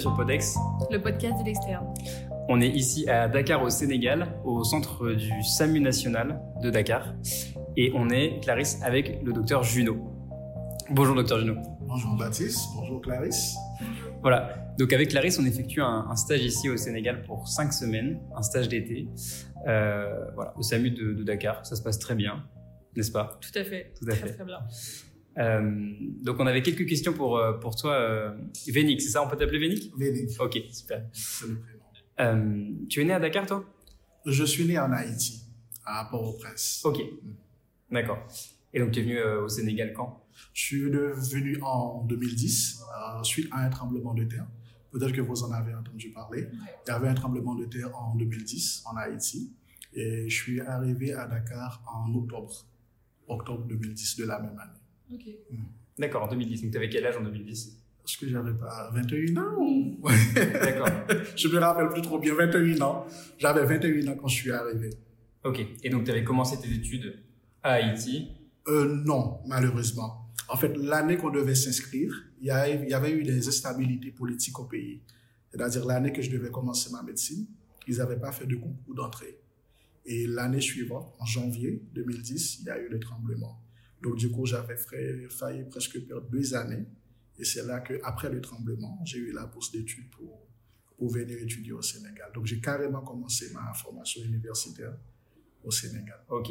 Bienvenue sur Podex. Le podcast de l'externe. On est ici à Dakar au Sénégal, au centre du SAMU national de Dakar. Et on est, Clarisse, avec le docteur Junot. Bonjour docteur Junot. Bonjour Baptiste, bonjour Clarisse. Voilà, donc avec Clarisse, on effectue un, un stage ici au Sénégal pour cinq semaines, un stage d'été, euh, voilà, au SAMU de, de Dakar. Ça se passe très bien, n'est-ce pas? Tout à fait. Tout à très, fait. Très bien. Euh, donc on avait quelques questions pour, euh, pour toi, euh, Vénic, c'est ça On peut t'appeler Vénic Vénic, Ok, super. c'est le prénom. Euh, tu es né à Dakar, toi? Je suis né en Haïti, à Port-au-Prince. Ok, d'accord. Et donc tu es venu euh, au Sénégal quand? Je suis venu en 2010, euh, suite à un tremblement de terre. Peut-être que vous en avez entendu parler. Il y avait un tremblement de terre en 2010 en Haïti. Et je suis arrivé à Dakar en octobre, octobre 2010 de la même année. Ok. D'accord, en 2010. Donc tu avais quel âge en 2010 Est-ce que j'avais pas 21 ans D'accord. Je me rappelle plus trop bien, 21 ans. J'avais 21 ans quand je suis arrivé. Ok. Et donc tu avais commencé tes études à Haïti? Euh, non, malheureusement. En fait, l'année qu'on devait s'inscrire, il y, a- il y avait eu des instabilités politiques au pays. C'est-à-dire l'année que je devais commencer ma médecine, ils n'avaient pas fait de concours d'entrée. Et l'année suivante, en janvier 2010, il y a eu le tremblement. Donc du coup, j'avais failli presque perdre deux années. Et c'est là que, après le tremblement, j'ai eu la bourse d'études pour, pour venir étudier au Sénégal. Donc j'ai carrément commencé ma formation universitaire au Sénégal. Ok.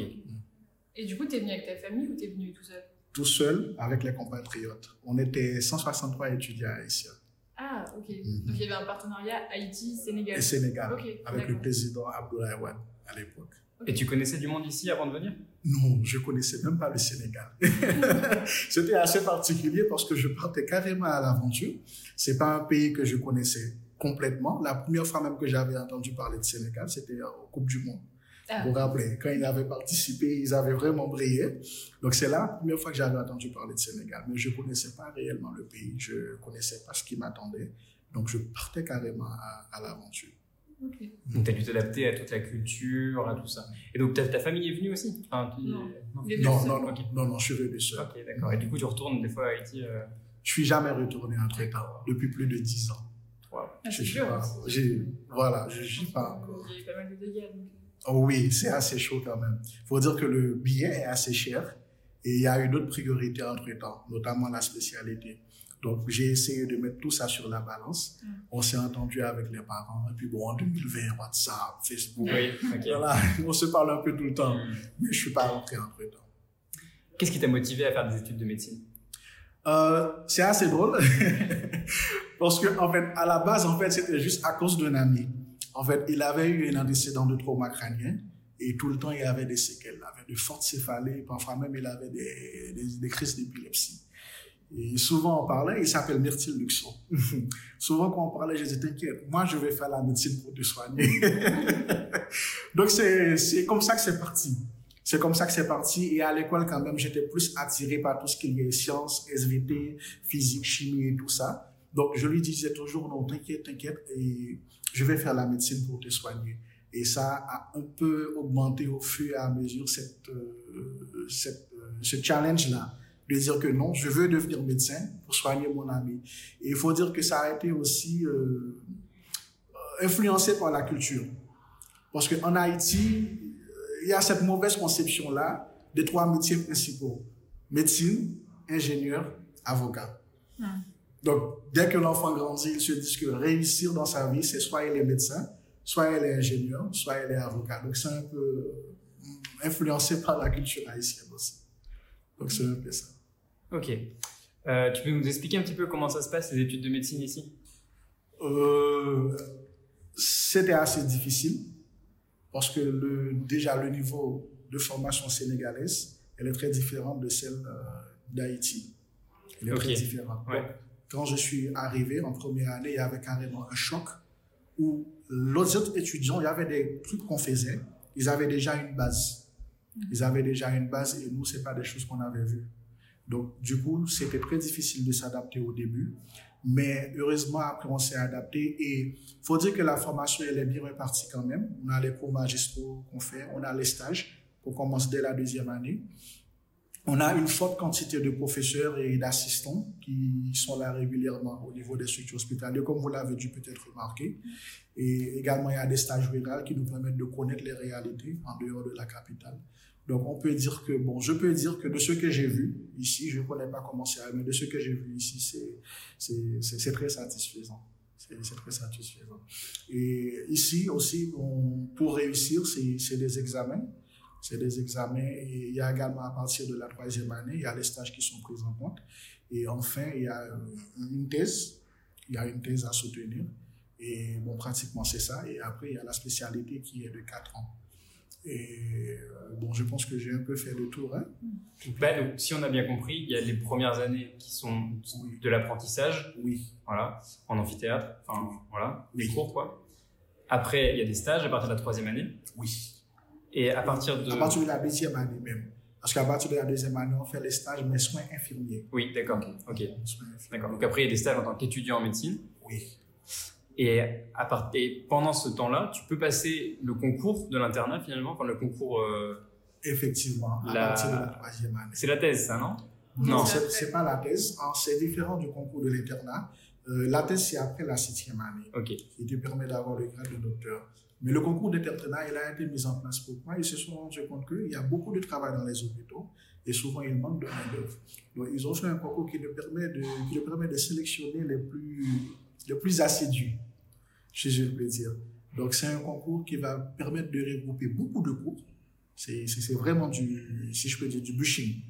Et du coup, t'es venu avec ta famille ou t'es venu tout seul? Tout seul avec les compatriotes. On était 163 étudiants haïtiens Ah, ok. Mhm. Donc il y avait un partenariat Haïti-Sénégal. et Sénégal Ok, avec le président Abdoulaye Wade à l'époque. Et tu connaissais du monde ici avant de venir? Non, je connaissais même pas le Sénégal. C'était assez particulier parce que je partais carrément à l'aventure. C'est pas un pays que je connaissais complètement. La première fois même que j'avais entendu parler de Sénégal, c'était au Coupe du Monde. Ah, Vous vous rappelez, quand ils avaient participé, ils avaient vraiment brillé. Donc c'est la première fois que j'avais entendu parler de Sénégal. Mais je connaissais pas réellement le pays. Je connaissais pas ce qui m'attendait. Donc je partais carrément à, à l'aventure. Ok. Donc tu as dû t'adapter à toute la culture, à tout ça. Et donc ta, ta famille est venue aussi? Enfin, tu- Non. non. Il Non, non, non, non, non, je suis venu seul. Ok, d'accord. Et du coup, tu retournes des fois à Haïti euh, Je suis jamais retourné entre temps, depuis plus de dix ans. wow. Ah, je suis pas, voilà, je suis pas encore. Il y a eu pas mal de dégâts. donc. Oh oui, c'est assez chaud quand même. Faut dire que le billet est assez cher et il y a eu d'autres priorités entre temps, notamment la spécialité. Donc, j'ai essayé de mettre tout ça sur la balance. Mm. On s'est entendu avec les parents. Et puis, bon, en 2020, WhatsApp, Facebook, Oui, ok. voilà, on se parle un peu tout le temps. Hmm. Mais je suis pas rentré entre temps. Qu'est-ce qui t'a motivé à faire des études de médecine? Euh, c'est assez drôle parce que en fait à la base en fait c'était juste à cause d'un ami en fait il avait eu un antécédent de trauma crânien et tout le temps il avait des séquelles il avait de fortes céphalées parfois même il avait des, des, des crises d'épilepsie et souvent on parlait il s'appelle Myrtille Luxo souvent quand on parlait je disais t'inquiète moi je vais faire la médecine pour te soigner donc c'est c'est comme ça que c'est parti c'est comme ça que c'est parti. Et à l'école, quand même, j'étais plus attiré par tout ce qui est sciences, SVT, physique, chimie et tout ça. Donc, je lui disais toujours, non, t'inquiète, t'inquiète, et je vais faire la médecine pour te soigner. Et ça a un peu augmenté au fur et à mesure cette, euh, cette, euh, ce challenge-là. De dire que non, je veux devenir médecin pour soigner mon ami. Et il faut dire que ça a été aussi euh, influencé par la culture. Parce qu'en Haïti, il y a cette mauvaise conception-là des trois métiers principaux. Médecine, ingénieur, avocat. Hmm. Donc, dès que l'enfant grandit, il se dit que réussir dans sa vie, c'est soit il est médecin, soit il est ingénieur, soit il est avocat. Donc, c'est un peu euh, influencé par la culture haïtienne aussi. Donc, c'est un peu ça. Ok. Euh, tu peux nous expliquer un petit peu comment ça se passe, les études de médecine ici? Euh, c'était assez difficile parce que le, déjà le niveau de formation sénégalaise, elle est très différente de celle euh, d'Haïti. Elle est très différente. Ouais. Donc, quand je suis arrivé en première année, il y avait carrément un choc où les autres étudiants, il y avait des trucs qu'on faisait, ils avaient déjà une base. Ils avaient déjà une base et nous, c'est pas des choses qu'on avait vues. Donc, du coup, c'était très difficile de s'adapter au début. Mais heureusement, après, on s'est adapté. Et faut dire que la formation, elle est bien répartie quand même. On a les cours magistraux qu'on fait, on a les stages qu'on commence dès la deuxième année. On a une forte quantité de professeurs et d'assistants qui sont là régulièrement au niveau des structures hospitalières, comme vous l'avez dû peut-être remarquer. Et également, il y a des stages ruraux qui nous permettent de connaître les réalités en dehors de la capitale. Donc, on peut dire que, bon, je peux dire que de ce que j'ai vu ici, je ne connais pas comment c'est, mais de ce que j'ai vu ici, c'est très satisfaisant. C'est très satisfaisant. Et ici aussi, pour réussir, c'est des examens. C'est des examens et il y a également à partir de la troisième année, il y a les stages qui sont pris en compte. Et enfin, il y a une thèse. Il y a une thèse à soutenir. Et bon, pratiquement, c'est ça. Et après, il y a la spécialité qui est de 4 ans. Et euh, bon, je pense que j'ai un peu fait le tour. Hein. Bah, donc, si on a bien compris, il y a les premières années qui sont de l'apprentissage. Oui. Voilà, en amphithéâtre. Enfin, voilà, les cours, quoi. Après, il y a des stages à partir de la troisième année. Oui. Et à partir de. À partir de la deuxième année même. Parce qu'à partir de la deuxième année, on fait les stages, mais soins infirmiers. Oui, d'accord. Ok. D'accord. Donc après, il y a des stages en tant qu'étudiant en médecine. Oui. Et, à part, et pendant ce temps-là, tu peux passer le concours de l'internat finalement, enfin le concours. Euh, Effectivement, à la... partir de la troisième année. C'est la thèse, ça, non? Non, c'est pas la thèse. C'est différent du concours de l'internat. Euh, la thèse, c'est après la septième année. Ok. Qui te permet d'avoir le grade de docteur. Mais le concours d'internat, il a été mis en place pour moi. Ils se sont rendus compte qu'il y a beaucoup de travail dans les hôpitaux et souvent il manque de main-d'œuvre. Donc, ils ont fait un concours qui leur permet de, permet de sélectionner les plus, les plus assidus, si je peux dire. Donc, c'est un concours qui va permettre de regrouper beaucoup de cours. C'est vraiment du, si je peux dire, du bûching.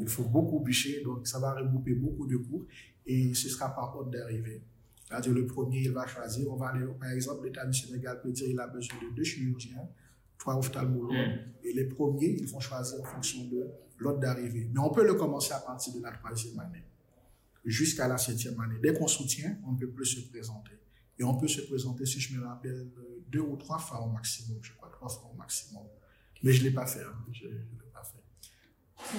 Il faut beaucoup bûcher, donc ça va regrouper beaucoup de cours et ce sera par ordre d'arrivée. C'est-à-dire le premier, il va choisir, on va aller, par exemple, l'État du Sénégal peut dire qu'il a besoin de deux chirurgiens, trois ophtalmologues, mm. et les premiers, ils vont choisir en fonction de l'ordre d'arrivée. Mais on peut le commencer à partir de la troisième année, jusqu'à la septième année. Dès qu'on soutient, on ne peut plus se présenter. Et on peut se présenter, si je me rappelle, deux ou trois fois au maximum, je crois, trois fois au maximum. Mais je ne l'ai pas fait. Hein. Je,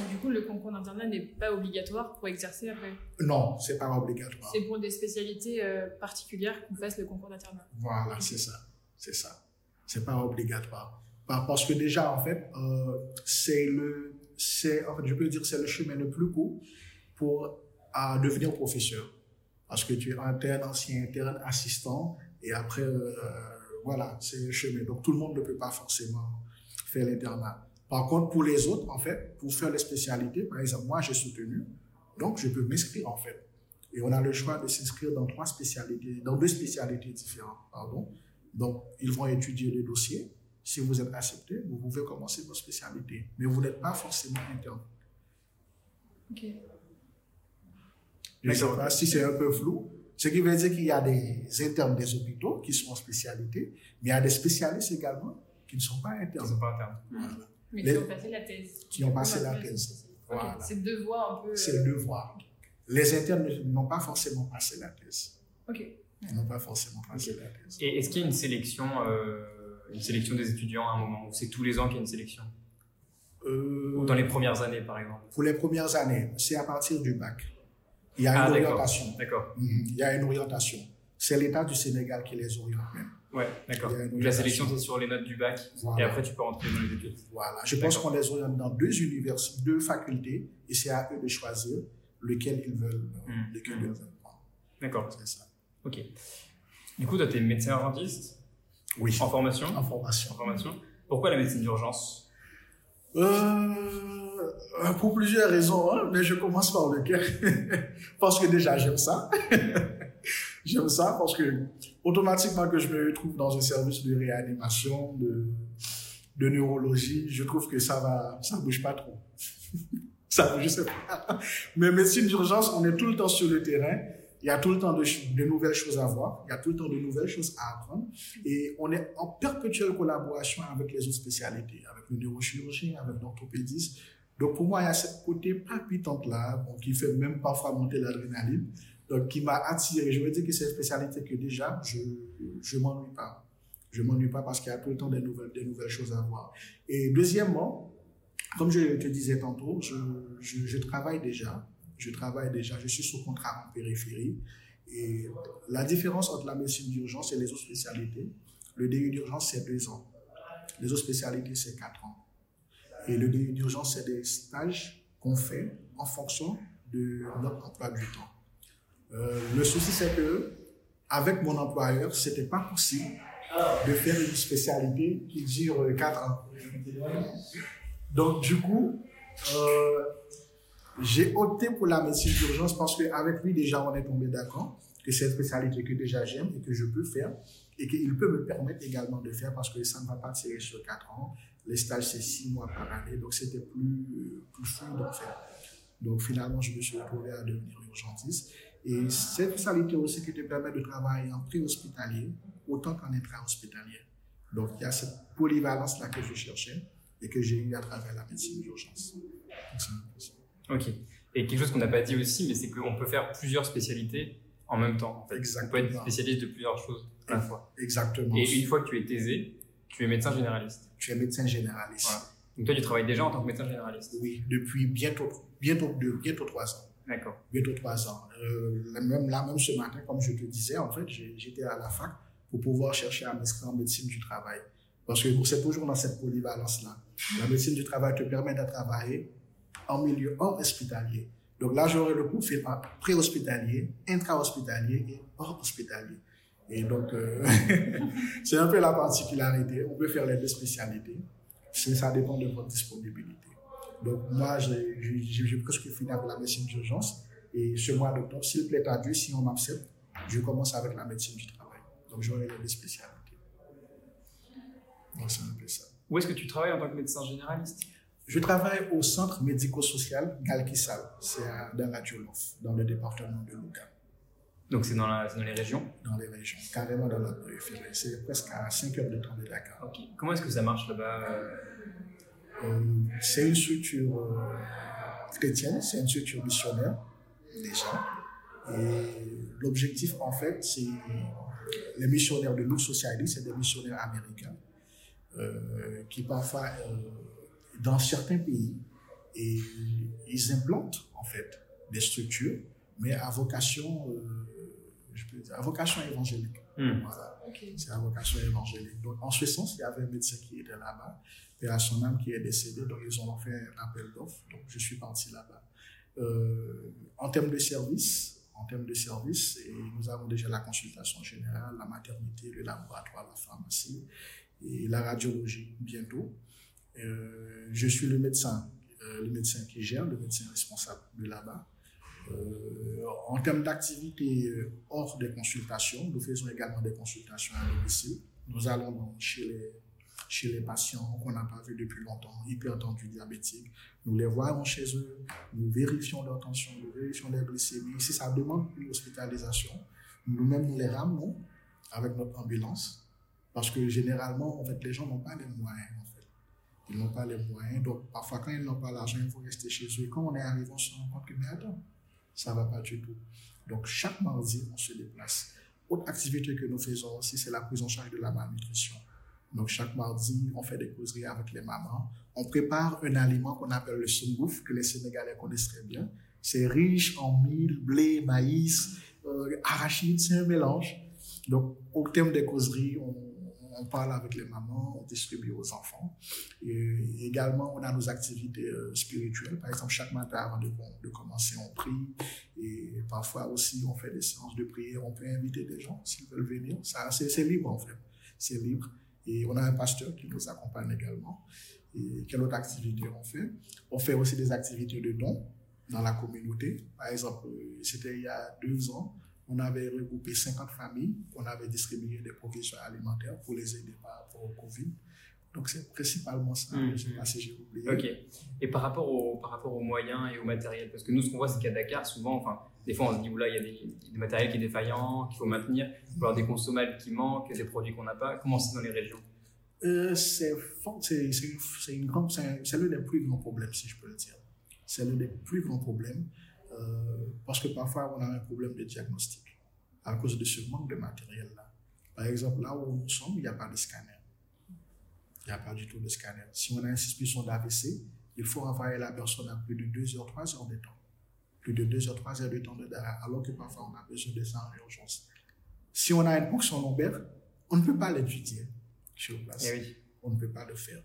du coup, le concours d'internat n'est pas obligatoire pour exercer après Non, c'est pas obligatoire. C'est pour des spécialités euh, particulières qu'on fasse le concours d'internat. Voilà, c'est ça. C'est ça. C'est pas obligatoire. Parce que déjà, en fait, euh, c'est le, c'est, en fait, je peux dire, c'est le chemin le plus court pour à devenir professeur. Parce que tu es interne, ancien interne, assistant, et après, euh, voilà, c'est le chemin. Donc, tout le monde ne peut pas forcément faire l'internat. Par contre, pour les autres, en fait, pour faire les spécialités, par exemple, moi, j'ai soutenu, donc je peux m'inscrire, en fait. Et on a le choix de s'inscrire dans trois spécialités, dans deux spécialités différentes, pardon. Donc, ils vont étudier les dossiers. Si vous êtes accepté, vous pouvez commencer vos spécialités. Mais vous n'êtes pas forcément interne. Ok. Je ne sais pas si c'est un peu flou. Ce qui veut dire qu'il y a des internes des hôpitaux qui sont en spécialité, mais il y a des spécialistes également qui ne sont pas internes. Qui ne sont pas internes. Voilà. Mais qui ont passé la thèse. Qui ont passé la thèse. Voilà. C'est deux voies un peu. C'est deux voies. Les internes n'ont pas forcément passé la thèse. Ok. Ils n'ont pas forcément passé la thèse. Et est-ce qu'il y a une sélection, euh, une sélection des étudiants à un moment où c'est tous les ans qu'il y a une sélection? Euh, Ou dans les premières années, par exemple? Pour les premières années, c'est à partir du bac. Il y a une ah, orientation. D'accord. Mhm. Il y a une orientation. C'est l'État du Sénégal qui les oriente même. Ouais, d'accord. Donc la sélection, c'est sur les notes du bac, et après tu peux rentrer dans les études. Voilà. Je pense qu'on les oriente dans deux universités, deux facultés, et c'est à eux de choisir lequel ils veulent, mmh. lequel mmh. ils veulent prendre. D'accord. C'est ça. Ok. Du coup, toi, tu es médecin urgentiste? Oui. En formation? En formation. En formation. Pourquoi la médecine d'urgence? Euh, Pour plusieurs raisons, hein, mais je commence par le cœur. parce que déjà, j'aime ça. J'aime ça parce que automatiquement que je me retrouve dans un service de réanimation, de, neurologie, je trouve que ça va, ça bouge pas trop. ça, je sais pas. Mais médecine d'urgence, on est tout le temps sur le terrain. Il y a tout le temps de, nouvelles choses à voir. Il y a tout le temps de nouvelles choses à apprendre. Et on est en perpétuelle collaboration avec les autres spécialités, avec le neurochirurgien, avec l'orthopédiste. Donc pour moi, il y a ce côté palpitante-là, bon, qui fait même parfois monter l'adrénaline donc qui m'a attiré. Je veux dire que c'est une spécialité que déjà, je ne m'ennuie pas. Je m'ennuie pas parce qu'il y a tout le temps des nouvelles, des nouvelles choses à voir. Et deuxièmement, comme je te disais tantôt, je, je, je travaille déjà. Je travaille déjà. Je suis sous contrat en périphérie. Et la différence entre la médecine d'urgence et les autres spécialités, le DU d'urgence, c'est deux ans. Les autres spécialités, c'est quatre ans. Et le DU d'urgence, c'est des stages qu'on fait en fonction de notre emploi du temps. Euh, le souci, c'est que avec mon employeur, c'était pas possible de faire une spécialité qui dure 4 ans. Donc, du coup, euh, j'ai opté pour la médecine d'urgence parce qu'avec lui, déjà, on est tombé d'accord que c'est une spécialité que déjà j'aime et que je peux faire et qu'il peut me permettre également de faire parce que ça ne va pas tirer sur 4 ans. Les stages, c'est 6 mois par année, donc c'était plus, plus fluide en fait. Donc finalement, je me suis retrouvé à devenir urgentiste. Et cette spécialité aussi qui te permet de travailler en pré-hospitalier autant qu'en intra-hospitalier. Donc il y a cette polyvalence-là que je cherchais et que j'ai eu à travers la médecine d'urgence. Ok. Et quelque chose qu'on n'a pas dit aussi, mais c'est qu'on peut faire plusieurs spécialités en même temps. En Exactement. On peut être spécialiste de plusieurs choses à la fois. Exactement. Et une fois que tu es taisé, tu es médecin généraliste. Tu es médecin généraliste. Voilà. Donc toi, tu travailles déjà en tant que médecin généraliste. Oui, depuis bientôt, bientôt, deux, bientôt trois ans. D'accord. Bientôt trois ans. Euh, même, là, même ce matin, comme je te disais, en fait, j'étais à la fac pour pouvoir chercher à m'inscrire en médecine du travail. Parce que c'est toujours dans cette polyvalence-là. La médecine du travail te permet de travailler en milieu hors hospitalier. Donc là, j'aurai le profil pré-hospitalier, intra-hospitalier et hors hospitalier. Et donc, euh, c'est un peu la particularité. On peut faire les deux spécialités. Ça dépend de votre disponibilité. Donc, moi, j'ai presque fini avec la médecine d'urgence. Et ce mois d'octobre, s'il plaît à Dieu, si on m'accepte, je commence avec la médecine du travail. Donc, j'aurai les spécialités. Donc, c'est un peu ça. Où est-ce que tu travailles en tant que médecin généraliste? Je travaille au centre médico-social Galkissal. C'est dans la Djolof, dans le département de Louga. Donc, c'est dans, dans, les régions? Dans les régions, carrément dans la périphérie. C'est presque à 5 heures de temps de Dakar. Ok. Comment est-ce que ça marche là-bas? C'est une structure euh, chrétienne, c'est une structure missionnaire, déjà. Et l'objectif, en fait, c'est les missionnaires de Look Society, c'est des missionnaires américains euh, qui parfois, euh, dans certains pays, et ils implantent en fait des structures, mais à vocation, euh, je peux dire, à vocation évangélique. Hmm. Voilà. C'est à vocation évangélique. Donc, en ce sens, il y avait un médecin qui était là-bas, et à son âme qui est décédé, donc ils ont fait un appel d'offres, donc je suis parti là-bas. Euh, en termes de services, en termes de services, et nous avons déjà la consultation générale, la maternité, le laboratoire, la pharmacie et la radiologie bientôt. Euh, je suis le médecin, euh, le médecin qui gère, le médecin responsable de là-bas. En termes d'activité hors des consultations, nous faisons également des consultations à domicile. Nous allons chez les, chez les patients qu'on n'a pas vus depuis longtemps, hypertendus, diabétiques. Nous les voyons chez eux, nous vérifions leur tension, nous vérifions leur glycémie. Si ça demande une hospitalisation, nous-mêmes nous les ramenons avec notre ambulance. Parce que généralement, en fait, les gens n'ont pas les moyens. En fait. Ils n'ont pas les moyens. Donc, parfois, quand ils n'ont pas l'argent, il faut rester chez eux. Et quand on est arrivé, on se rend compte que, mais attends, ça ne va pas du tout. Donc, chaque mardi, on se déplace. Autre activité que nous faisons aussi, c'est la prise en charge de la malnutrition. Donc, chaque mardi, on fait des causeries avec les mamans. On prépare un aliment qu'on appelle le sungouf, que les Sénégalais connaissent très bien. C'est riche en mil, blé, maïs, euh, arachide, c'est un mélange. Donc, au thème des causeries, on, parle avec les mamans, on distribue aux enfants. Et également, on a nos activités euh, spirituelles. Par exemple, chaque matin, avant de, de, commencer, on prie. Et parfois aussi, on fait des séances de prière. On peut inviter des gens s'ils veulent venir. C'est libre, en fait. C'est libre. Et on a un pasteur qui nous accompagne également. Et quelle autre activité on fait? On fait aussi des activités de dons dans la communauté. Par exemple, c'était il y a deux ans, on avait regroupé 50 familles, on avait distribué des provisions alimentaires pour les aider par rapport au Covid. Donc c'est principalement ça, Mmh. je ne sais pas si j'ai oublié. Ok. Et par rapport, au, par rapport aux moyens et au matériel Parce que nous, ce qu'on voit, c'est qu'à Dakar, souvent, enfin, des fois, on se dit, oula, il y a des, des matériels qui est défaillant, qu'il faut maintenir, faut avoir des consommables qui manquent, des produits qu'on n'a pas. Comment c'est dans les régions? Euh, c'est fort- c'est- c'est- c'est une grande- c'est un- c'est l'un des plus grands problèmes, si je peux le dire. C'est l'un des plus grands problèmes euh, parce que parfois on a un problème de diagnostic à cause de ce manque de matériel-là. Par exemple, là où nous sommes, il n'y a pas de scanner. N'y a pas du tout de scanner. Si on a une suspicion d'AVC, il faut envoyer la personne à plus de 2 heures, 3 heures de temps. Plus de 2 heures, 3 heures de temps de Dakar, alors que parfois on a besoin de ça en urgence. Si on a une ponction lombaire, on ne peut pas l'étudier sur place Eh oui. on ne peut pas le faire.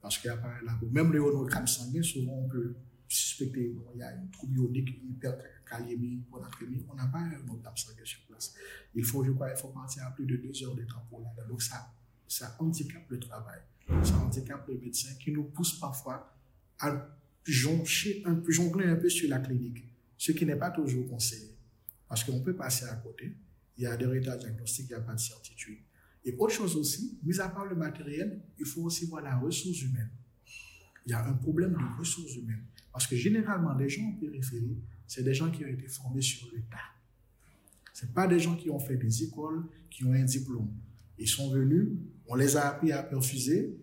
Parce qu'il n'y a pas un labo. Même le honogramme sanguin, souvent, on peut, suspecté, bon, il y a une trouble ionique, hyperkaliémie, hyponatrémie, on n'a pas un notable sanguin sur place. Il faut, je crois, il faut partir à plus de deux heures de temps pour là. Donc ça, ça handicape le travail, ça handicape les médecins qui nous poussent parfois à jongler un, jongler un peu sur la clinique, ce qui n'est pas toujours conseillé. Parce qu'on peut passer à côté, il y a des résultats diagnostiques, il n'y a pas de certitude. Et autre chose aussi, mis à part le matériel, il faut aussi voir la ressource humaine. Il y a un problème de ressources humaines. Parce que généralement, les gens en périphérie, c'est des gens qui ont été formés sur le tas. Ce pas des gens qui ont fait des écoles, qui ont un diplôme. Ils sont venus, on les a appris à perfuser,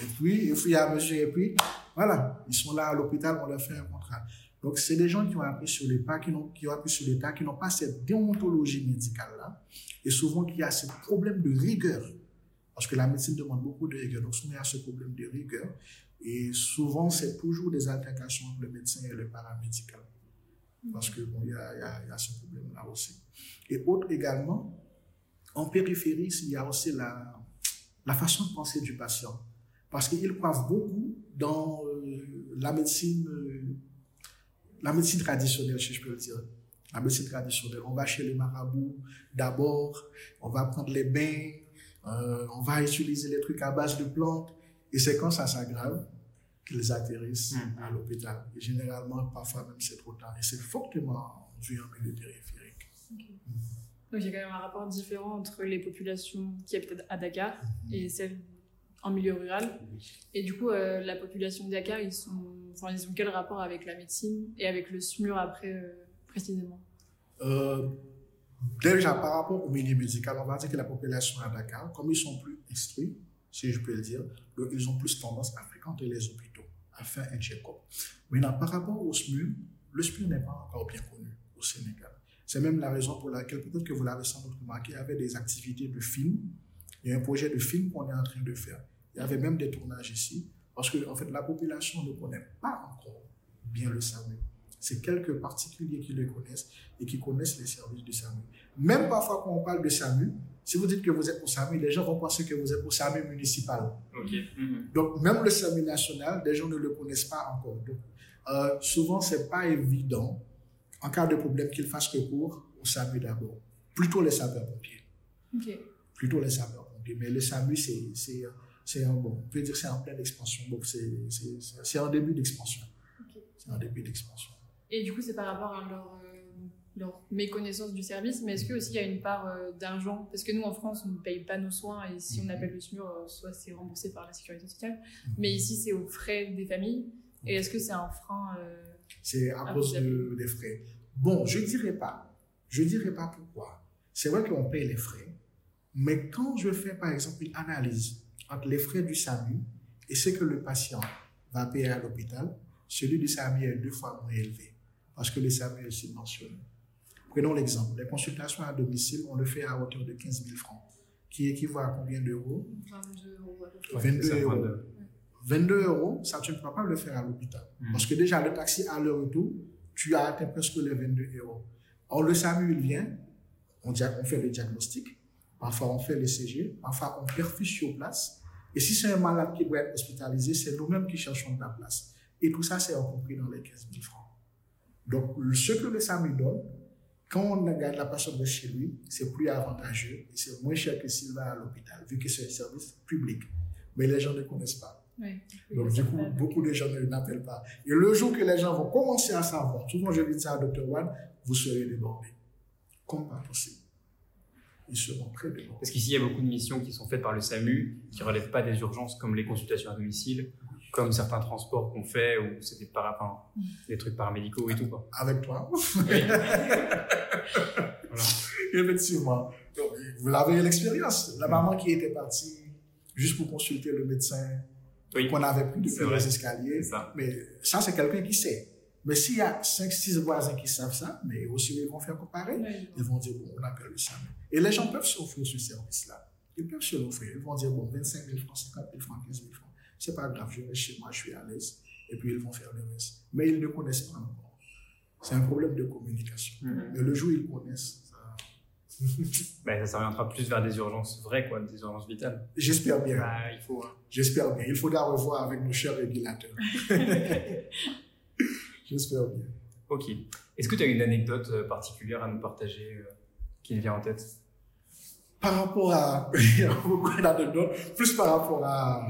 et puis, et puis à mesure, et puis, voilà, ils sont là à l'hôpital, on leur fait un contrat. Donc, c'est des gens qui ont appris sur pas, qui, qui ont appris sur le tas, qui n'ont pas cette déontologie médicale-là, et souvent qui a ce problème de rigueur. Parce que la médecine demande beaucoup de rigueur. Donc, il y a ce problème de rigueur. Et souvent, c'est toujours des altercations entre le médecin et le paramédical. Parce que, bon, il y a, y y a ce problème-là aussi. Et autre également, en périphérie, il y a aussi la, la façon de penser du patient. Parce qu'ils croient beaucoup dans euh, la médecine, euh, la médecine traditionnelle, si je peux le dire. La médecine traditionnelle. On va chez les marabouts d'abord, on va prendre les bains, euh, on va utiliser les trucs à base de plantes. Et c'est quand ça s'aggrave qu'ils atterrissent à l'hôpital. Et généralement, parfois même, c'est trop tard. Et c'est fortement vu en milieu périphérique. Donc, il y a quand même un rapport différent entre les populations qui habitent à Dakar et celles en milieu rural. Et du coup, euh, la population de Dakar, ils, sont, enfin, ils ont quel rapport avec la médecine et avec le SMUR après, euh, précisément? Euh, déjà, par rapport au milieu médical, on va dire que la population à Dakar, comme ils sont plus instruits, si je peux le dire, donc ils ont plus tendance à fréquenter les hôpitaux, à faire un check-up. Maintenant, par rapport au SMUR, le SMUR n'est pas encore bien connu au Sénégal. C'est même la raison pour laquelle, peut-être que vous l'avez sans doute remarqué, il y avait des activités de film. Il y a un projet de film qu'on est en train de faire. Il y avait même des tournages ici, parce que en fait, la population ne connaît pas encore bien le SAMU. C'est quelques particuliers qui le connaissent et qui connaissent les services du SAMU. Même parfois, quand on parle de SAMU, si vous dites que vous êtes au SAMU, les gens vont penser que vous êtes au SAMU municipal. Mhm. Donc, même le SAMU national, des gens ne le connaissent pas encore. Donc, euh, souvent, c'est pas évident, en cas de problème, qu'ils fassent recours au SAMU d'abord. Plutôt les sapeurs-pompiers. Ok. Plutôt les sapeurs-pompiers. Mais le SAMU, c'est, un bon. On peut dire que c'est en pleine expansion. Donc, c'est, un début d'expansion. Ok. C'est un début d'expansion. Et du coup, c'est par rapport à leur, euh, leur méconnaissance du service, mais est-ce qu'il y a une part euh, d'argent? Parce que nous, en France, on ne paye pas nos soins et si on Mhm. appelle le SMUR, euh, soit c'est remboursé par la sécurité sociale, mais ici, c'est aux frais des familles. Et est-ce que c'est un frein C'est à Ah, cause de- des frais. Bon, je dirais pas. Je dirais pas pourquoi. C'est vrai qu'on paye les frais, mais quand je fais par exemple une analyse entre les frais du SAMU et ce que le patient va payer à l'hôpital, celui du SAMU est deux fois moins élevé parce que le SAMU est subventionné. Prenons l'exemple. Les consultations à domicile, on le fait à hauteur de 15 000 francs, qui équivaut à combien d'euros? 22 euros à peu près Ouais, 22 c'est ça, euros. 22. 22 euros, ça, tu ne peux pas le faire à l'hôpital. Mhm. Parce que déjà, le taxi à le retour, tu as atteint presque les 22 euros. Or, le SAMU, il vient, on, fait le diagnostic, parfois on fait le CG, parfois on perfuse sur place. Et si c'est un malade qui doit être hospitalisé, c'est nous-mêmes qui cherchons de la place. Et tout ça, c'est compris dans les 15 000 francs. Donc, ce que le SAMU donne, quand on regarde la personne de chez lui, c'est plus avantageux et c'est moins cher que s'il va à l'hôpital, vu que c'est un service public. Mais les gens ne connaissent pas. Donc, Oui, du coup, beaucoup de gens ne n'appellent pas. Et le jour que les gens vont commencer à savoir, souvent je dis ça à Dr. Wan, vous serez débordés. Comme pas possible. Ils seront très débordés. Parce qu'ici, il y a beaucoup de missions qui sont faites par le SAMU, qui ne relèvent pas des urgences comme les consultations à domicile, comme certains transports qu'on fait, où c'est des, para- enfin, des trucs paramédicaux et tout. Quoi. Avec toi, Oui. Voilà. effectivement. Donc, vous l'avez l'expérience. La maman qui était partie juste pour consulter le médecin Oui, qu'on avait pris depuis les escaliers. ça. Mais ça, c'est quelqu'un qui sait. Mais s'il y a 5-6 voisins qui savent ça, mais aussi ils vont faire comparer. Ils vont dire, bon, on appelle le SAMU. Et les gens peuvent s'offrir ce service-là. Ils peuvent se l'offrir. Ils vont dire, bon, 25 000 francs, 50 000 francs, 15 000 francs. C'est pas grave, je reste chez moi, je suis à l'aise. Et puis ils vont faire le reste. Mais ils ne connaissent pas encore. C'est un problème de communication. Mais le jour où ils connaissent, ça- Ben, ça s'orientera plus vers des urgences vraies, quoi, des urgences vitales. j'espère bien. Bah, il faut. hein. J'espère bien. Il faudra revoir avec nos chers régulateurs. J'espère bien. Ok. Est-ce que tu as une anecdote euh, particulière à nous partager euh, qui te vient en tête? Par rapport à. Il y a beaucoup d'anecdotes, plus par rapport à.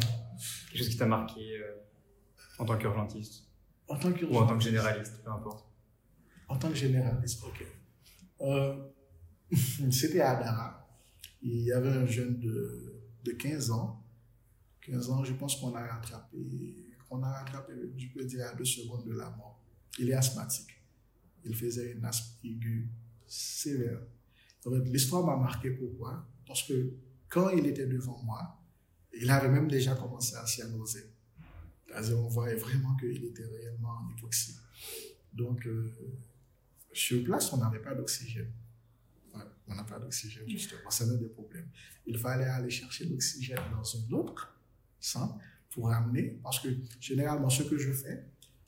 Quelque chose qui t'a marqué euh, en tant qu'urgentiste? En tant que. ou en tant que généraliste, peu importe. En tant que généraliste, ok. Euh, C'était à Dara. Il y avait un jeune de, de 15 ans. 15 ans, je pense qu'on a rattrapé, qu'on a rattrapé, je peux dire, à deux secondes de la mort. Il est asthmatique. Il faisait une asthme aiguë sévère. L'histoire m'a marqué pourquoi? Parce que quand il était devant moi, il avait même déjà commencé à cyanose. C'est-à-dire, on voyait vraiment qu'il était réellement en hypoxie. Donc, euh, sur place, on n'avait pas d'oxygène. On n'a pas d'oxygène, justement. C'est l'un des problèmes. Il fallait aller chercher l'oxygène dans un autre centre pour ramener, parce que généralement, ce que je fais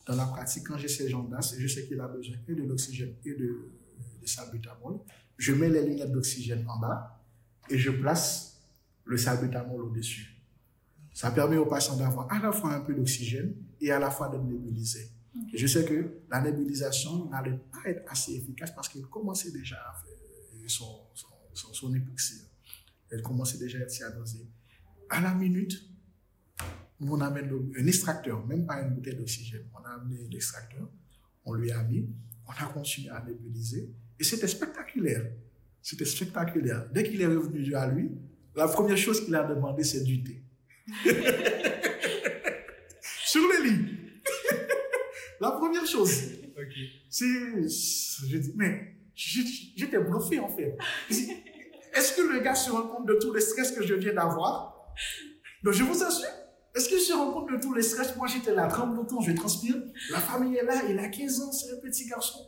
dans la pratique, quand j'ai ces gens d'asthme, je sais qu'il a besoin et de l'oxygène et de, de salbutamol. Je mets les lunettes d'oxygène en bas et je place le salbutamol au-dessus. Ça permet aux patients d'avoir à la fois un peu d'oxygène et à la fois d'être nébulisé. Et je sais que la nébulisation n'allait pas être assez efficace parce qu'il commençait déjà à faire son, son, son, son hypoxie. Elle commençait déjà à être cyanosée. À la minute, on amène le- un extracteur, même pas une bouteille d'oxygène. On a amené l'extracteur, on lui a mis, on a continué à nébuliser. Et c'était spectaculaire. C'était spectaculaire. Dès qu'il est revenu à lui, la première chose qu'il a demandé, c'est du thé. Sur le lit. la première chose. Ok. C'est, je dis, mais j'étais bluffé en fait. Je Est-ce que le gars se rend compte de tout le stress que je viens d'avoir? Donc je vous assure, est-ce qu'il se rend compte de tout le stress? Moi j'étais là, 30 longtemps, je transpire. La famille est là, il a 15 ans, c'est un petit garçon.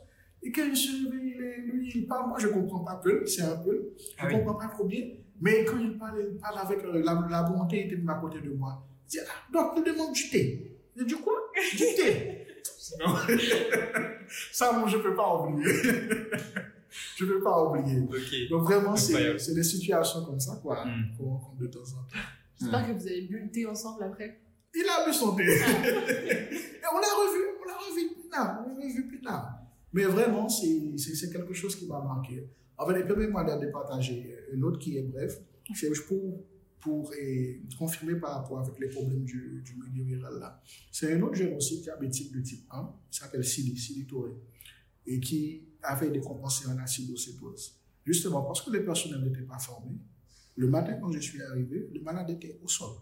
Et quand il se réveille, il est- lui, il parle, moi je comprends pas peu, c'est un peu, je Ah oui. comprends pas trop bien. Mais quand il parle, il parle avec euh, la, la bonté, il était à côté de moi. Il dit, ah, donc il demande du thé. Je dis, du quoi? Du thé. Ça, moi, je peux pas oublier. je peux pas oublier. Donc vraiment, c'est des situations comme ça, quoi, Mm. qu'on rencontre de temps en temps. J'espère que vous avez bu le thé ensemble après. Il a bu son thé. Et on l'a revu, on l'a revu plus tard, on l'a revu plus tard. Mais vraiment, c'est c'est- c'est quelque chose qui m'a marqué. En fait, permettez-moi de de partager une autre qui est bref. C'est pour, pour confirmer par rapport avec les problèmes du, du milieu viral là. C'est un autre jeune aussi diabétique de type 1, il s'appelle Sidi, Sidi Touré, et qui avait décompensé en acidocétose. Justement, parce que les personnels n'étaient pas formés, le matin quand je suis arrivé, le malade était au sol.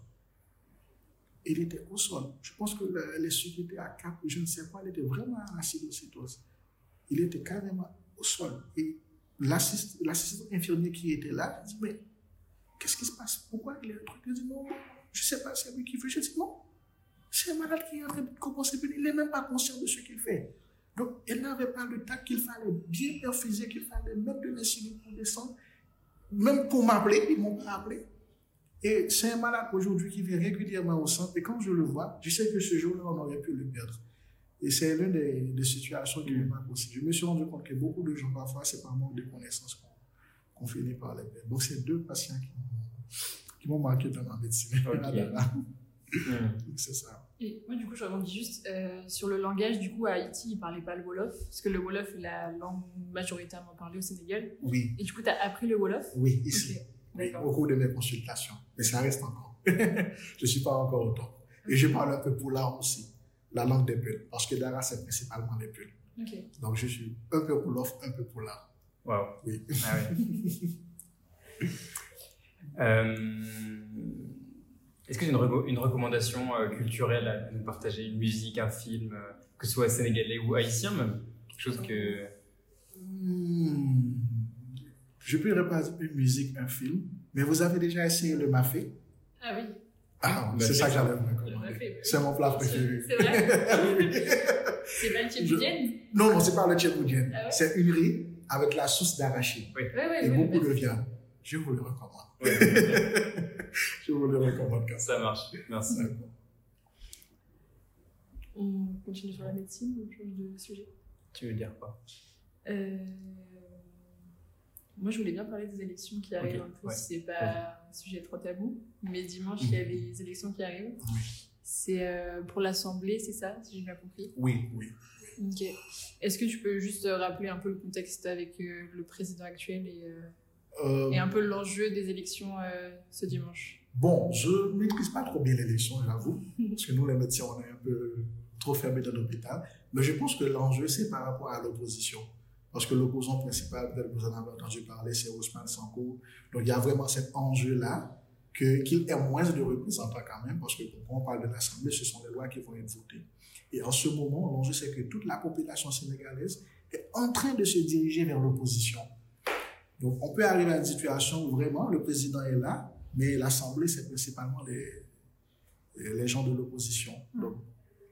Il était au sol. Je pense que le- les sucres étaient à 4, je ne sais pas, il était vraiment en acidocétose. Il était carrément au sol. Et l'assist- l'assistant infirmier qui était là, dit, mais qu'est-ce qui se passe? Pourquoi il est un truc? Il dit, non, je ne sais pas, c'est lui qui fait. Je dis, non, c'est un malade qui est en train de commencer, il n'est même pas conscient de ce qu'il fait. Donc, il n'avait pas le temps qu'il fallait bien perfuser, qu'il fallait mettre de l'insuline pour descendre. Même pour m'appeler, ils ne m'ont pas appelé. Et c'est un malade aujourd'hui qui vient régulièrement au centre. Et quand je le vois, je sais que ce jour-là, on aurait pu le perdre. Et c'est l'une des, situations qui me marque aussi. Je me suis rendu compte que beaucoup de gens, parfois, c'est par manque de connaissances qu'on qu'on finit par les perdre. Donc, c'est deux patients qui m'ont- qui m'ont marqué dans ma médecine. Ok. Voilà. Hmm. c'est ça. Et moi, du coup, je rebondis juste euh, sur le langage. Du coup, à Haïti, ils parlaient pas le Wolof, parce que le Wolof est la langue majoritairement parlée au Sénégal. Oui, Et du coup, tu as appris le Wolof? Oui, ici. Oui, au cours de mes consultations. Mais ça reste encore. je ne suis pas encore au top. Et je parle un peu poulard aussi, la langue des Peuls, parce que Dara, c'est principalement les Peuls. Ok. Donc, je suis un peu Wolof, un peu poulard. Waouh. Oui. Ah ouais. Euh, Est-ce que j'ai une, reco- une recommandation euh, culturelle à nous partager? Une musique, un film, euh, que ce soit sénégalais ou haïtien même? Quelque chose que. Hmm. Je peux répondre une musique, un film, mais vous avez déjà essayé le mafé? Ah oui, Ah, c'est ça que j'allais vous recommander. C'est mon plat préféré. C'est vrai. C'est pas le Je- tchéboudienne non, non, c'est pas le tchéboudienne. Ah ouais? C'est une riz avec la sauce d'arachide Ouais, ouais, et beaucoup de viande. Je vous le recommande. Ouais, Je vous le recommande comme ça. marche. Merci. On continue sur la médecine ou on change de sujet? Tu veux dire quoi? Euh, Moi, je voulais bien parler des élections qui arrivent Ok, un peu, ouais. si c'est pas un sujet trop tabou. Mais dimanche, il y a Mhm. les élections qui arrivent. Oui. C'est euh, pour l'Assemblée, c'est ça, si j'ai bien compris? Oui, oui. Ok. Est-ce que tu peux juste rappeler un peu le contexte avec euh, le président actuel et, euh, et un peu l'enjeu des élections euh, ce dimanche Bon, je ne maîtrise pas trop bien l'élection, j'avoue, parce que nous, les médecins, on est un peu trop fermés dans l'hôpital. Mais je pense que l'enjeu, c'est par rapport à l'opposition. Parce que l'opposant principal, peut-être que vous en avez entendu parler, c'est Ousmane Sanko. Donc, il y a vraiment cet enjeu-là qu'il ait moins de représentants quand même, parce que quand on parle de l'Assemblée, ce sont des lois qui vont être votées. Et en ce moment, l'enjeu, c'est que toute la population sénégalaise est en train de se diriger vers l'opposition. Donc, on peut arriver à une situation où vraiment le président est là, mais l'Assemblée, c'est principalement les, les gens de l'opposition. Donc,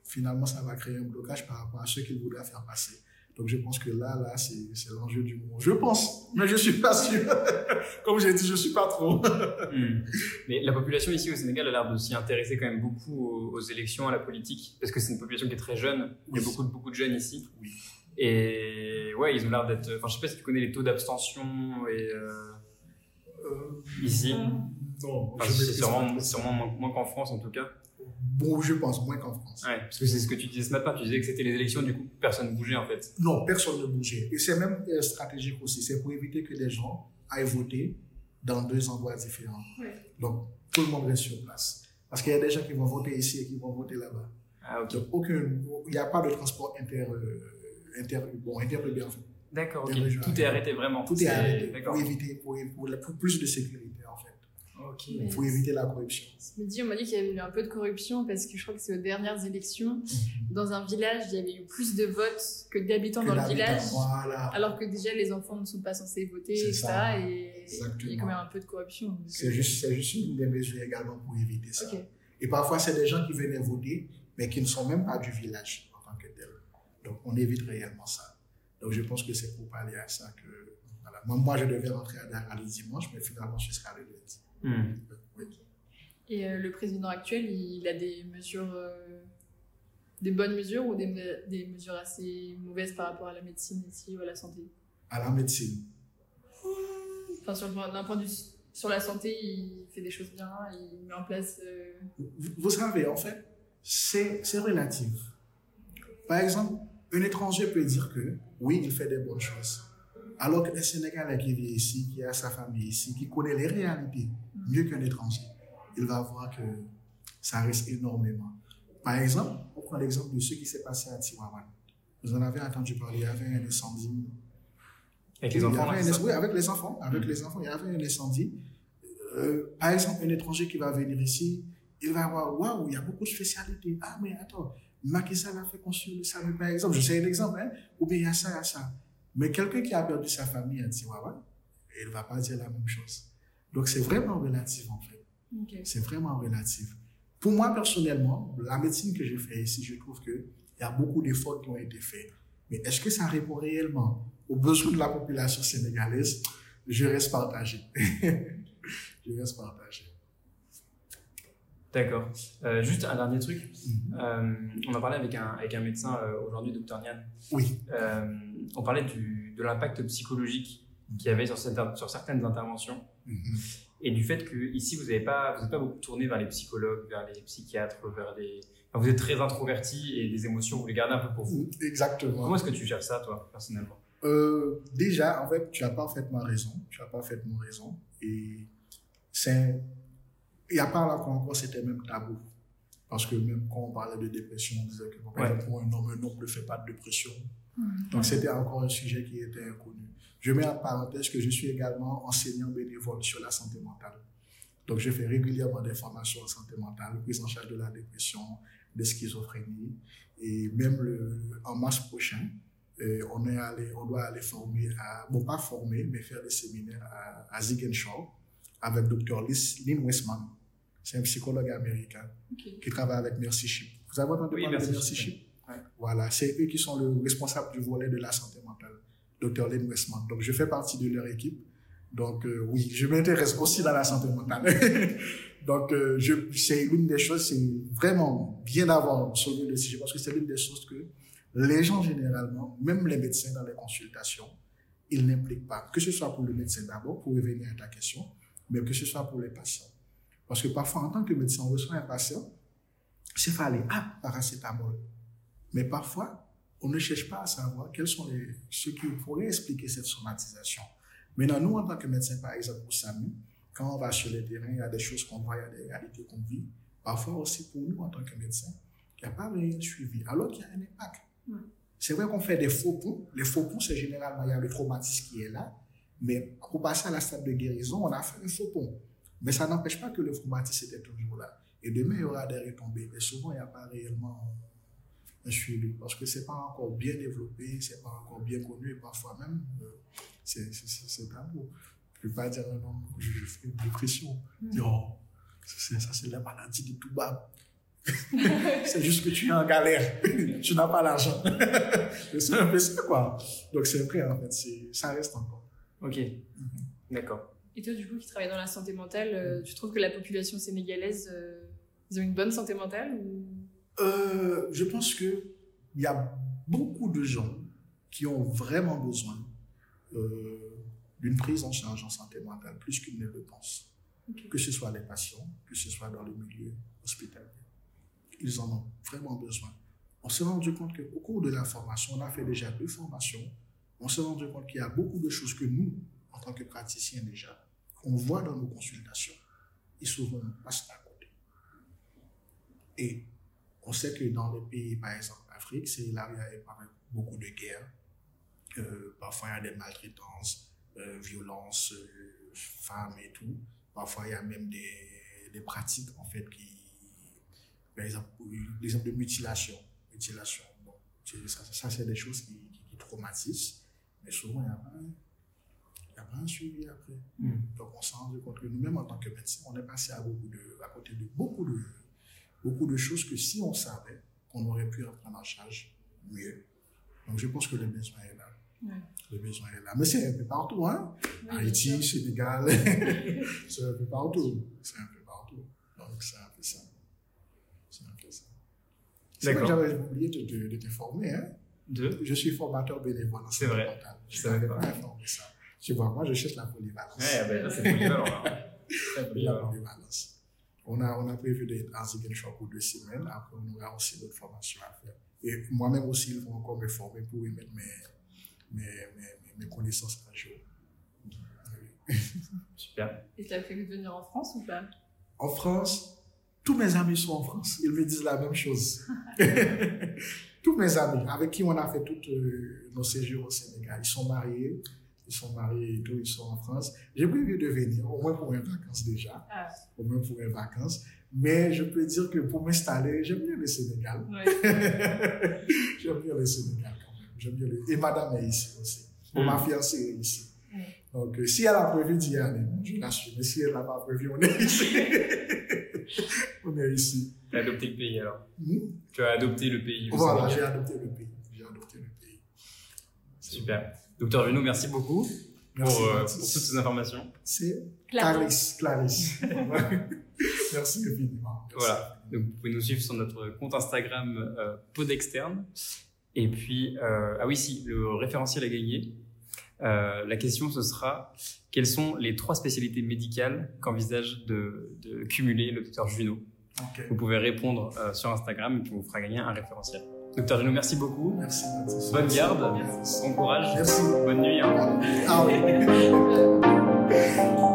finalement, ça va créer un blocage par rapport à ce qu'ils voudraient faire passer. Donc, je pense que là, là, c'est l'enjeu du moment. Je pense, mais je suis pas sûr. Comme j'ai dit, je suis pas trop. Hmm. Mais la population ici au Sénégal a l'air de s'y intéresser quand même beaucoup aux, aux élections, à la politique, parce que c'est une population qui est très jeune. Il y a beaucoup de, beaucoup de jeunes ici. Oui. Et ouais, ils ont l'air d'être. Enfin, je sais pas si tu connais les taux d'abstention et euh, Euh, ici. non, Enfin, c'est sûrement, moins, moins qu'en France en tout cas. Bon, je pense, moins qu'en France. Ouais, parce que c'est ce que tu disais ce matin. Tu disais que c'était les élections, du coup, personne ne bougeait en fait. Non, personne ne bougeait. Et c'est même euh, stratégique aussi. C'est pour éviter que des gens aillent voter dans deux endroits différents. Ouais. Donc, tout le monde reste sur place. Parce qu'il y a des gens qui vont voter ici et qui vont voter là-bas. Ah, ok. Donc, aucun, il n'y a pas de transport inter, euh, inter, bon, interurbain, en fait. D'accord, Tout est arrêté vraiment. Tout est C'est- arrêté D'accord. pour éviter, pour, pour, la- pour plus de sécurité, en fait. Ok. Mais- Pour éviter la corruption. Ce midi, on m'a dit qu'il y avait eu un peu de corruption parce que je crois que c'est aux dernières élections. Dans un village, il y avait eu plus de votes que d'habitants dans le village. Voilà. Alors que déjà, les enfants ne sont pas censés voter, etc. ça. Et il y a quand même un peu de corruption. C'est euh, juste, c'est juste une des mesures également pour éviter ça. Et parfois, c'est des gens qui venaient voter, mais qui ne sont même pas du village en tant que tel. Donc, on évite réellement ça. Donc, je pense que c'est pour parler à ça que. Voilà. Moi, moi, je devais rentrer à Dakar le dimanche, mais finalement, je serai le lundi. Hmm. Oui. Et euh, le président actuel, il a des mesures, euh, des bonnes mesures ou des, me- des mesures assez mauvaises par rapport à la médecine ici ou à la santé? À la médecine. Enfin, sur le point- d'un point de vue sur la santé, il fait des choses bien, il met en place. euh, Vous, vous savez, en fait, c'est c'est relatif. Par exemple, un étranger peut dire que oui, il fait des bonnes choses. Alors qu'un Sénégalais qui vit ici, qui a sa famille ici, qui connaît les réalités mieux qu'un étranger, il va voir que ça reste énormément. Par exemple, on prend l'exemple de ce qui s'est passé à Tiwawan. Vous en avez entendu parler, il y avait un incendie Avec les enfants, un oui, avec les enfants. Avec Mhm. les enfants, il y avait un incendie. Euh, par exemple, un étranger qui va venir ici, il va voir, waouh, il y a beaucoup de spécialités. Ah, mais attends, Macky Sall a fait construire le SAMU, par exemple. Je sais un exemple, hein. Ou bien il y a ça, il y a ça. Mais quelqu'un qui a perdu sa famille à Tiwawa, il ne va pas dire la même chose. Donc, c'est vraiment relatif, en fait. C'est vraiment relatif. Pour moi, personnellement, la médecine que j'ai fait ici, je trouve qu'il y a beaucoup d'efforts qui ont été faits. Mais est-ce que ça répond réellement aux besoins de la population sénégalaise? Je reste partagé. je reste partagé. D'accord. Euh, juste un dernier truc. Mhm. Euh, on en parlait avec un, avec un médecin euh, aujourd'hui, docteur Nian. Oui. On parlait du, de l'impact psychologique qu'il y avait sur, cette- sur certaines interventions Mhm. et du fait que ici vous n'avez pas, vous pas beaucoup tourné vers les psychologues, vers les psychiatres, vers les. enfin, vous êtes très introverti et des émotions vous les gardez un peu pour vous. Exactement. Comment est-ce que tu gères ça, toi, personnellement? Déjà, en fait, tu as parfaitement raison. Tu as parfaitement raison. Et c'est. Il y a pas longtemps encore, c'était même tabou. Parce que même quand on parlait de dépression, on disait que par Ouais. exemple, pour un homme, un homme ne fait pas de dépression. Mhm. Donc, c'était encore un sujet qui était inconnu. Je mets en parenthèse que je suis également enseignant bénévole sur la santé mentale. Donc, je fais régulièrement des formations en santé mentale, prise en charge de la dépression, de schizophrénie. Et même le, en mars prochain, euh, on, est allé, on doit aller former, à, bon, pas former, mais faire des séminaires à, à Ziguinchor avec Dr. Lynn Westman. C'est un psychologue américain qui travaille avec Mercy Ship. Vous avez entendu Oui, parler de Mercy Mercy Ship. Ouais. Voilà, c'est eux qui sont le responsable du volet de la santé mentale, Dr. Lynn Westman. Donc, je fais partie de leur équipe. Donc, euh, oui, je m'intéresse aussi dans la santé mentale. Donc, euh, c'est l'une des choses, c'est vraiment bien d'avoir soulevé le sujet parce que c'est l'une des choses que les gens, généralement, même les médecins dans les consultations, ils n'impliquent pas. Que ce soit pour le médecin d'abord, pour revenir à ta question, mais que ce soit pour les patients. Parce que parfois, en tant que médecin, on reçoit un patient, c'est fallait, ah, paracétamol. Mais parfois, on ne cherche pas à savoir quels sont les, ceux qui pourraient expliquer cette somatisation. Maintenant, nous, en tant que médecins, par exemple, au SAMU, quand on va sur le terrain, il y a des choses qu'on voit, il y a des réalités qu'on vit. Parfois aussi pour nous, en tant que médecins, il n'y a pas rien suivi, alors qu'il y a un impact. C'est vrai qu'on fait des faux ponts. Les faux ponts, c'est généralement, il y a le traumatisme qui est là. Mais pour passer à la stade de guérison, on a fait un faux pont. Mais ça n'empêche pas que le traumatisme était toujours là. Et demain, il y aura des retombées. Mais souvent, il n'y a pas réellement un suivi parce que c'est pas encore bien développé, c'est pas encore bien connu et parfois même, euh, c'est tabou. Je ne peux pas dire un nom que je fais une dépression. Mm. Oh, ça, c'est la maladie du tout bas. c'est juste que tu es en galère. tu n'as pas l'argent. c'est un peu ça, quoi. Donc, c'est vrai, en fait. Ça reste encore. Ok. Mm-hmm. D'accord. Et toi, du coup, qui travailles dans la santé mentale, euh, tu trouves que la population sénégalaise, euh, ils ont une bonne santé mentale ou... Euh, je pense qu'il y a beaucoup de gens qui ont vraiment besoin d'une prise en charge en santé mentale, plus qu'ils ne le pensent. Que ce soit les patients, que ce soit dans le milieu hospitalier. Ils en ont vraiment besoin. On s'est rendu compte qu'au cours de la formation, on a fait déjà deux formations. On s'est rendu compte qu'il y a beaucoup de choses que nous, en tant que praticiens déjà, on voit dans nos consultations. Et souvent, on passe à côté. Et on sait que dans les pays, par exemple, l'Afrique, c'est là où il y a beaucoup de guerres. Euh, parfois, il y a des maltraitances, euh, violences, euh, femmes et tout. Parfois, il y a même des, pratiques, en fait, qui, par exemple, l'exemple de mutilation. Mutilation, bon, ça, c'est des choses qui, traumatisent. Mais souvent, il y a il n'y a pas un suivi après. Hmm. Donc, on s'est rendu compte que nous-mêmes, en tant que médecins, on est passé à, beaucoup de, à côté de beaucoup de, beaucoup de choses que si on savait, on aurait pu prendre en charge mieux. Donc, je pense que le besoin est là. Le besoin est là. Mais c'est un peu partout, hein. Haïti, Sénégal, c'est un peu partout. C'est un peu partout. Donc, c'est un peu ça. C'est un peu ça. C'est que j'avais oublié de, de, de, te former, hein. De? Je suis formateur bénévole. C'est vrai. Je ne savais pas informer ça. Tu vois, moi, je cherche la polyvalence. Ouais, ben là, c'est polyvalent. la polyvalence. On a, on a prévu d'être à Ziguinchor pour deux semaines. Après, on aura aussi d'autres formations à faire. Et moi-même aussi, ils vont encore me former pour y mettre mes, mes, mes, mes connaissances à jour. Super. Et tu as prévu de venir en France ou pas? En France, tous mes amis sont en France. Ils me disent la même chose. tous mes amis avec qui on a fait tous euh, nos séjours au Sénégal, ils sont mariés ils sont mariés et tout, ils sont en France. J'ai prévu de venir, au moins pour une vacances déjà, ah. au moins pour une vacances. Mais je peux dire que pour m'installer, j'aime bien le Sénégal. j'aime bien le Sénégal quand même. J'aime bien le... Et madame est ici aussi. Pour ma mm. fiancée est ici. Donc, euh, si elle a prévu d'y aller, je l'assume. Mais si elle n'a pas prévu, on est ici. on est ici. Tu as adopté le pays alors hmm? Tu as adopté le pays. Voilà, j'ai adopté le pays. J'ai adopté le pays. Super. Docteur Junot, merci beaucoup pour, euh, pour, toutes ces informations. C'est Clarisse. Clarisse. merci infiniment. Voilà. Donc, vous pouvez nous suivre sur notre compte Instagram euh, Pod Externe. Et puis, euh, ah oui, si, le référentiel à gagner. Euh, la question, ce sera quelles sont les trois spécialités médicales qu'envisage de, de, cumuler le docteur Junot okay. Vous pouvez répondre euh, sur Instagram et puis on vous fera gagner un référentiel. Docteur Gino, merci beaucoup. Merci. Bonne garde, bon courage. Merci. Bonne nuit. Hein. Ah oui.